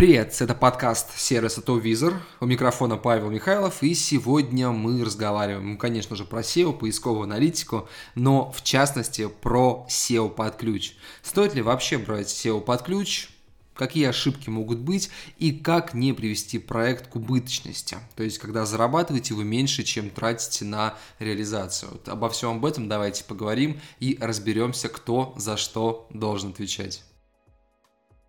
Привет, это подкаст сервиса TopVisor. У микрофона Павел Михайлов, и сегодня мы разговариваем, ну, конечно же, про SEO, поисковую аналитику, но в частности про SEO под ключ. Стоит ли вообще брать SEO под ключ? какие ошибки могут быть и как не привести проект к убыточности. То есть, когда зарабатываете вы меньше, чем тратите на реализацию. Вот обо всем об этом давайте поговорим и разберемся, кто за что должен отвечать.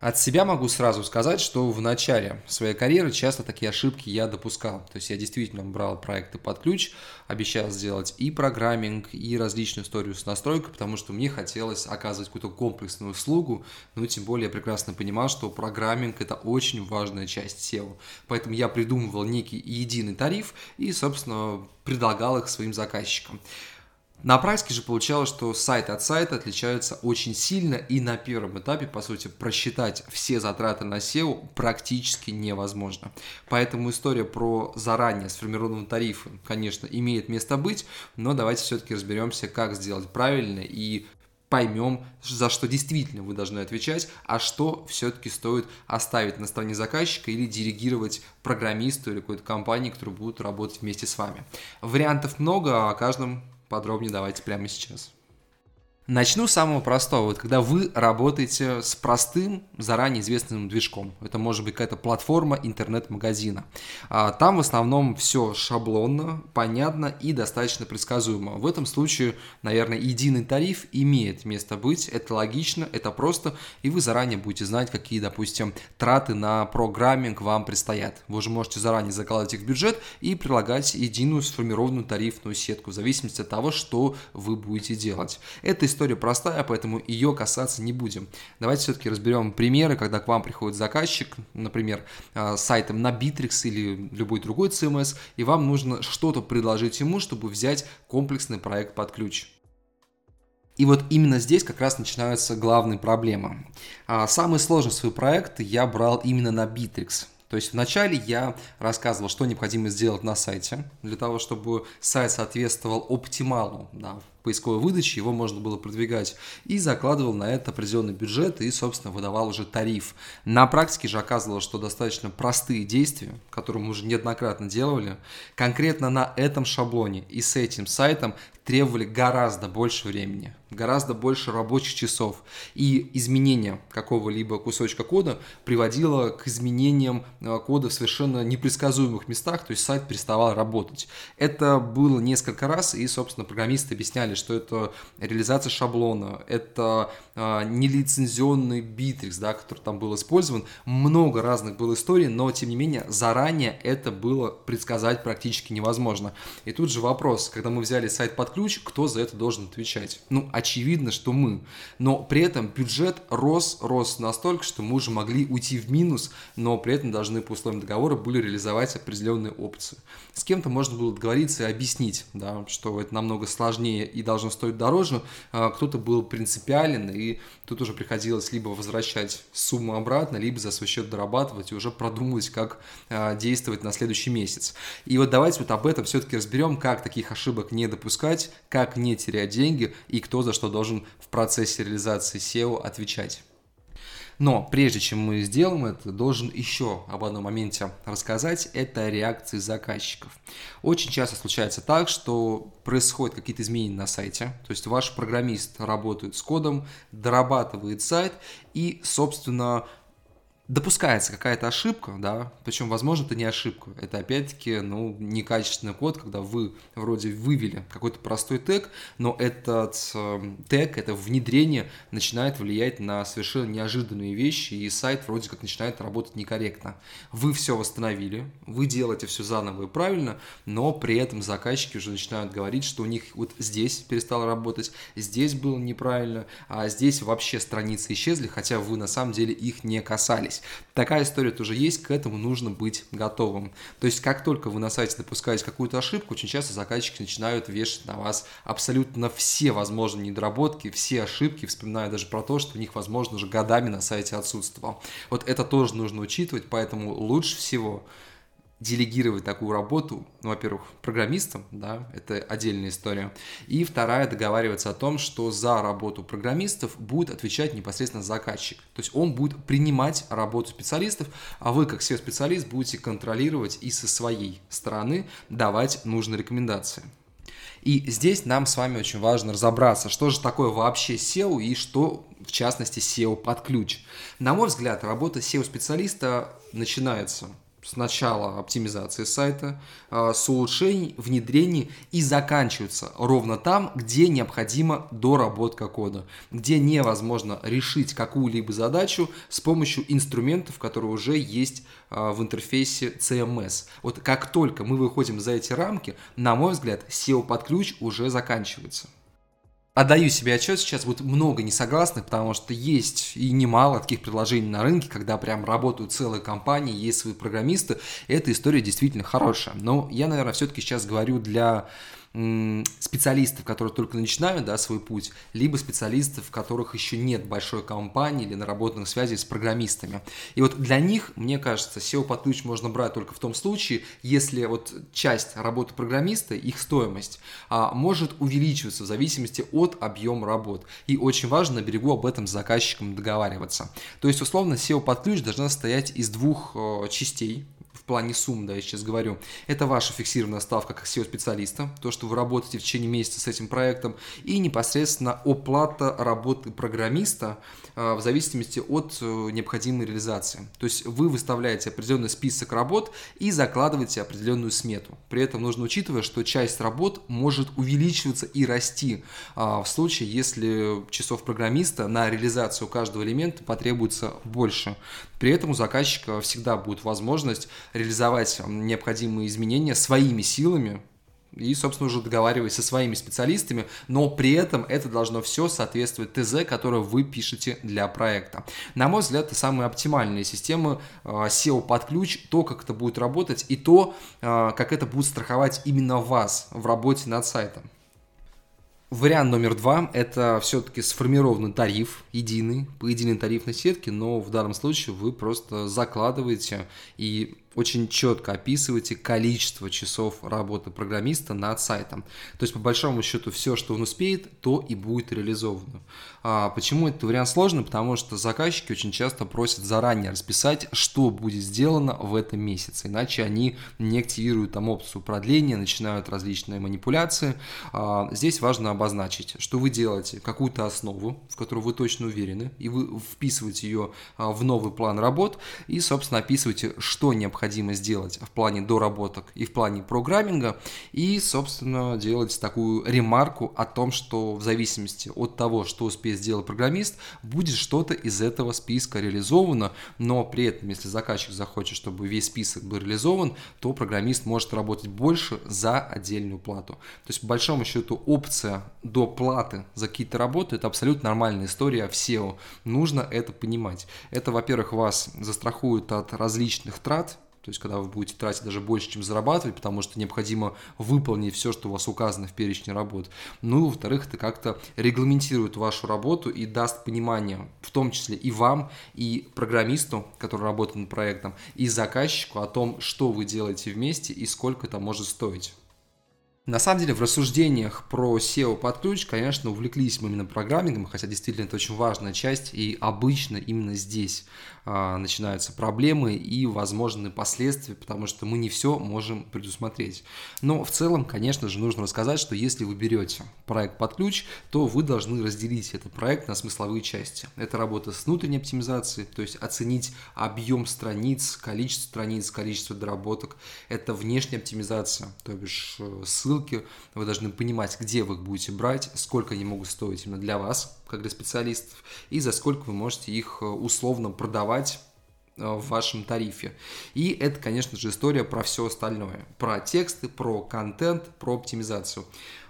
От себя могу сразу сказать, что в начале своей карьеры часто такие ошибки я допускал. То есть я действительно брал проекты под ключ, обещал сделать и программинг, и различную историю с настройкой, потому что мне хотелось оказывать какую-то комплексную услугу, ну тем более я прекрасно понимал, что программинг это очень важная часть SEO. Поэтому я придумывал некий единый тариф и, собственно, предлагал их своим заказчикам. На практике же получалось, что сайт от сайта отличаются очень сильно, и на первом этапе, по сути, просчитать все затраты на SEO практически невозможно. Поэтому история про заранее сформированные тарифы, конечно, имеет место быть, но давайте все-таки разберемся, как сделать правильно и поймем, за что действительно вы должны отвечать, а что все-таки стоит оставить на стороне заказчика или делегировать программисту или какой-то компании, которые будут работать вместе с вами. Вариантов много, а о каждом Подробнее давайте прямо сейчас. Начну с самого простого. Вот когда вы работаете с простым, заранее известным движком. Это может быть какая-то платформа интернет-магазина. А, там в основном все шаблонно, понятно и достаточно предсказуемо. В этом случае, наверное, единый тариф имеет место быть. Это логично, это просто, и вы заранее будете знать, какие, допустим, траты на программинг вам предстоят. Вы уже можете заранее закладывать их в бюджет и прилагать единую сформированную тарифную сетку в зависимости от того, что вы будете делать. Это история простая, поэтому ее касаться не будем. Давайте все-таки разберем примеры, когда к вам приходит заказчик, например, а, с сайтом на Bittrex или любой другой CMS, и вам нужно что-то предложить ему, чтобы взять комплексный проект под ключ. И вот именно здесь как раз начинаются главные проблемы. А, самый сложный свой проект я брал именно на Bittrex. То есть вначале я рассказывал, что необходимо сделать на сайте, для того, чтобы сайт соответствовал оптималу да, поисковой выдачи, его можно было продвигать, и закладывал на это определенный бюджет и, собственно, выдавал уже тариф. На практике же оказывалось, что достаточно простые действия, которые мы уже неоднократно делали, конкретно на этом шаблоне и с этим сайтом требовали гораздо больше времени, гораздо больше рабочих часов. И изменение какого-либо кусочка кода приводило к изменениям э, кода в совершенно непредсказуемых местах, то есть сайт переставал работать. Это было несколько раз, и, собственно, программисты объясняли, что это реализация шаблона, это э, нелицензионный битрикс, да, который там был использован. Много разных было историй, но, тем не менее, заранее это было предсказать практически невозможно. И тут же вопрос, когда мы взяли сайт под ключ, кто за это должен отвечать? Ну, очевидно, что мы. Но при этом бюджет рос, рос настолько, что мы уже могли уйти в минус, но при этом должны по условиям договора были реализовать определенные опции. С кем-то можно было договориться и объяснить, да, что это намного сложнее и должно стоить дороже. А кто-то был принципиален, и тут уже приходилось либо возвращать сумму обратно, либо за свой счет дорабатывать и уже продумывать, как а, действовать на следующий месяц. И вот давайте вот об этом все-таки разберем, как таких ошибок не допускать, как не терять деньги и кто за что должен в процессе реализации SEO отвечать. Но прежде чем мы сделаем это, должен еще об одном моменте рассказать, это реакции заказчиков. Очень часто случается так, что происходят какие-то изменения на сайте, то есть ваш программист работает с кодом, дорабатывает сайт и, собственно, допускается какая-то ошибка, да, причем, возможно, это не ошибка, это опять-таки, ну, некачественный код, когда вы вроде вывели какой-то простой тег, но этот э, тег, это внедрение начинает влиять на совершенно неожиданные вещи, и сайт вроде как начинает работать некорректно. Вы все восстановили, вы делаете все заново и правильно, но при этом заказчики уже начинают говорить, что у них вот здесь перестало работать, здесь было неправильно, а здесь вообще страницы исчезли, хотя вы на самом деле их не касались есть такая история тоже есть, к этому нужно быть готовым. То есть как только вы на сайте допускаете какую-то ошибку, очень часто заказчики начинают вешать на вас абсолютно все возможные недоработки, все ошибки, вспоминая даже про то, что у них, возможно, уже годами на сайте отсутствовал. Вот это тоже нужно учитывать, поэтому лучше всего делегировать такую работу, ну, во-первых, программистам, да, это отдельная история, и вторая договариваться о том, что за работу программистов будет отвечать непосредственно заказчик. То есть он будет принимать работу специалистов, а вы, как SEO-специалист, будете контролировать и со своей стороны давать нужные рекомендации. И здесь нам с вами очень важно разобраться, что же такое вообще SEO и что, в частности, SEO под ключ. На мой взгляд, работа SEO-специалиста начинается с начала оптимизации сайта, а, с улучшений, внедрений и заканчиваются ровно там, где необходима доработка кода, где невозможно решить какую-либо задачу с помощью инструментов, которые уже есть а, в интерфейсе CMS. Вот как только мы выходим за эти рамки, на мой взгляд, SEO под ключ уже заканчивается отдаю себе отчет, сейчас будет много несогласных, потому что есть и немало таких предложений на рынке, когда прям работают целые компании, есть свои программисты. Эта история действительно хорошая. Но я, наверное, все-таки сейчас говорю для специалистов, которые только начинают да, свой путь, либо специалистов, которых еще нет большой компании или наработанных связей с программистами. И вот для них, мне кажется, SEO под ключ можно брать только в том случае, если вот часть работы программиста, их стоимость, а, может увеличиваться в зависимости от объема работ. И очень важно на берегу об этом с заказчиком договариваться. То есть, условно, SEO под ключ должна состоять из двух э, частей плане сумм, да, я сейчас говорю, это ваша фиксированная ставка как SEO-специалиста, то, что вы работаете в течение месяца с этим проектом, и непосредственно оплата работы программиста а, в зависимости от э, необходимой реализации. То есть вы выставляете определенный список работ и закладываете определенную смету. При этом нужно учитывать, что часть работ может увеличиваться и расти а, в случае, если часов программиста на реализацию каждого элемента потребуется больше. При этом у заказчика всегда будет возможность реализовать необходимые изменения своими силами, и, собственно, уже договариваясь со своими специалистами, но при этом это должно все соответствовать ТЗ, которое вы пишете для проекта. На мой взгляд, это самые оптимальные системы э, SEO под ключ, то, как это будет работать, и то, э, как это будет страховать именно вас в работе над сайтом. Вариант номер два – это все-таки сформированный тариф, единый, по единой тарифной сетке, но в данном случае вы просто закладываете и очень четко описываете количество часов работы программиста над сайтом. То есть, по большому счету, все, что он успеет, то и будет реализовано. А почему этот вариант сложный? Потому что заказчики очень часто просят заранее расписать, что будет сделано в этом месяце, иначе они не активируют там опцию продления, начинают различные манипуляции. А, здесь важно обозначить, что вы делаете какую-то основу, в которую вы точно уверены, и вы вписываете ее а, в новый план работ, и, собственно, описываете, что необходимо необходимо сделать в плане доработок и в плане программинга, и, собственно, делать такую ремарку о том, что в зависимости от того, что успеет сделать программист, будет что-то из этого списка реализовано, но при этом, если заказчик захочет, чтобы весь список был реализован, то программист может работать больше за отдельную плату. То есть, по большому счету, опция до платы за какие-то работы – это абсолютно нормальная история в SEO. Нужно это понимать. Это, во-первых, вас застрахует от различных трат, то есть, когда вы будете тратить даже больше, чем зарабатывать, потому что необходимо выполнить все, что у вас указано в перечне работ. Ну во-вторых, это как-то регламентирует вашу работу и даст понимание, в том числе и вам, и программисту, который работает над проектом, и заказчику о том, что вы делаете вместе и сколько это может стоить. На самом деле в рассуждениях про SEO под ключ, конечно, увлеклись мы именно программингом, хотя действительно это очень важная часть, и обычно именно здесь а, начинаются проблемы и возможные последствия, потому что мы не все можем предусмотреть. Но в целом, конечно же, нужно рассказать, что если вы берете проект под ключ, то вы должны разделить этот проект на смысловые части. Это работа с внутренней оптимизацией, то есть оценить объем страниц, количество страниц, количество доработок. Это внешняя оптимизация, то бишь э, ссылки ссылки, вы должны понимать, где вы их будете брать, сколько они могут стоить именно для вас, как для специалистов, и за сколько вы можете их э, условно продавать э, в вашем тарифе. И это, конечно же, история про все остальное. Про тексты, про контент, про оптимизацию.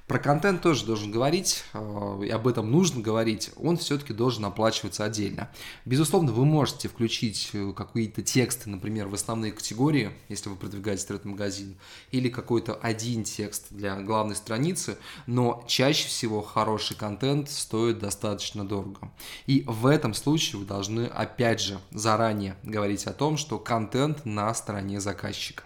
Про контент тоже должен говорить, э, и об этом нужно говорить, он все-таки должен оплачиваться отдельно. Безусловно, вы можете включить э, какие-то тексты, например, в основные категории, если вы продвигаете интернет-магазин, или какой-то один текст для главной страницы, но чаще всего хороший контент стоит достаточно дорого. И в этом случае вы должны, опять же, заранее говорить о том, что контент на стороне заказчика.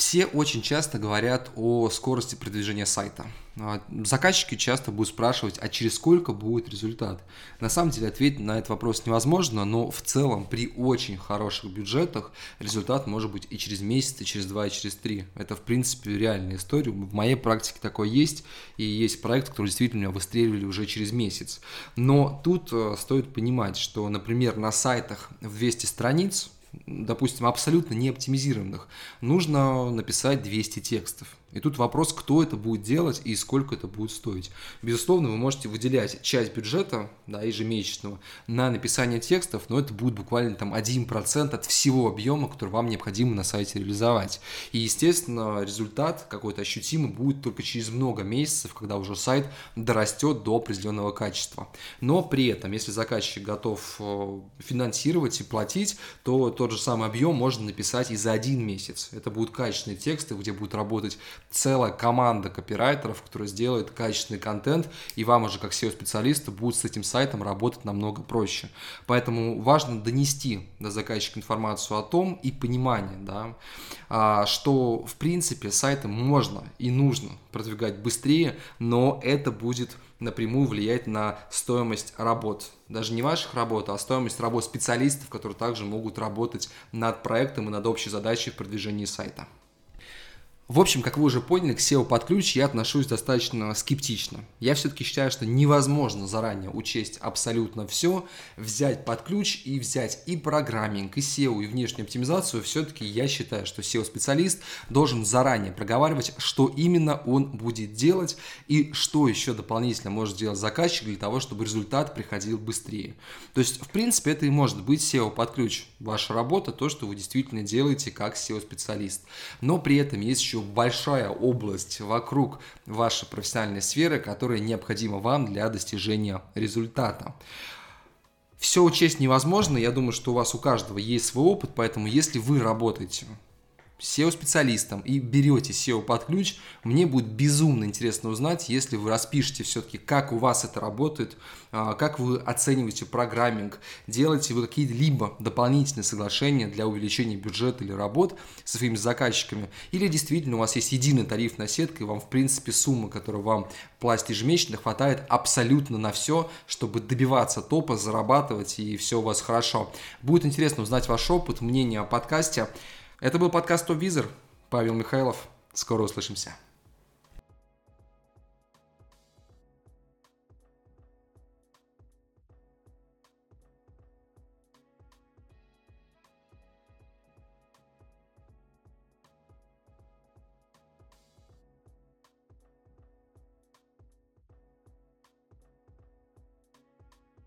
Все очень часто говорят о скорости продвижения сайта. А, заказчики часто будут спрашивать, а через сколько будет результат? На самом деле ответить на этот вопрос невозможно, но в целом при очень хороших бюджетах результат может быть и через месяц, и через два, и через три. Это в принципе реальная история. В моей практике такое есть, и есть проект, который действительно меня выстреливали уже через месяц. Но тут э, стоит понимать, что, например, на сайтах в 200 страниц допустим, абсолютно не оптимизированных, нужно написать 200 текстов. И тут вопрос, кто это будет делать и сколько это будет стоить. Безусловно, вы можете выделять часть бюджета да, ежемесячного на написание текстов, но это будет буквально там 1% от всего объема, который вам необходимо на сайте реализовать. И, естественно, результат какой-то ощутимый будет только через много месяцев, когда уже сайт дорастет до определенного качества. Но при этом, если заказчик готов э, финансировать и платить, то тот же самый объем можно написать и за один месяц. Это будут качественные тексты, где будет работать целая команда копирайтеров, которая сделает качественный контент, и вам уже как SEO-специалисту будет с этим сайтом работать намного проще. Поэтому важно донести до заказчика информацию о том и понимание, да, а, что в принципе сайты можно и нужно продвигать быстрее, но это будет напрямую влиять на стоимость работ. Даже не ваших работ, а стоимость работ специалистов, которые также могут работать над проектом и над общей задачей в продвижении сайта. В общем, как вы уже поняли, к SEO под ключ я отношусь достаточно скептично. Я все-таки считаю, что невозможно заранее учесть абсолютно все, взять под ключ и взять и программинг, и SEO, и внешнюю оптимизацию. Все-таки я считаю, что SEO-специалист должен заранее проговаривать, что именно он будет делать и что еще дополнительно может сделать заказчик для того, чтобы результат приходил быстрее. То есть, в принципе, это и может быть SEO под ключ. Ваша работа, то, что вы действительно делаете как SEO-специалист. Но при этом есть еще большая область вокруг вашей профессиональной сферы, которая необходима вам для достижения результата. Все учесть невозможно, я думаю, что у вас у каждого есть свой опыт, поэтому если вы работаете SEO-специалистом и берете SEO под ключ, мне будет безумно интересно узнать, если вы распишете все-таки, как у вас это работает, а, как вы оцениваете программинг, делаете вы какие-либо дополнительные соглашения для увеличения бюджета или работ со своими заказчиками, или действительно у вас есть единый тариф на сетка, и вам, в принципе, сумма, которую вам платить ежемесячно, хватает абсолютно на все, чтобы добиваться топа, зарабатывать, и все у вас хорошо. Будет интересно узнать ваш опыт, мнение о подкасте. Это был подкаст Топ Визер. Павел Михайлов. Скоро услышимся.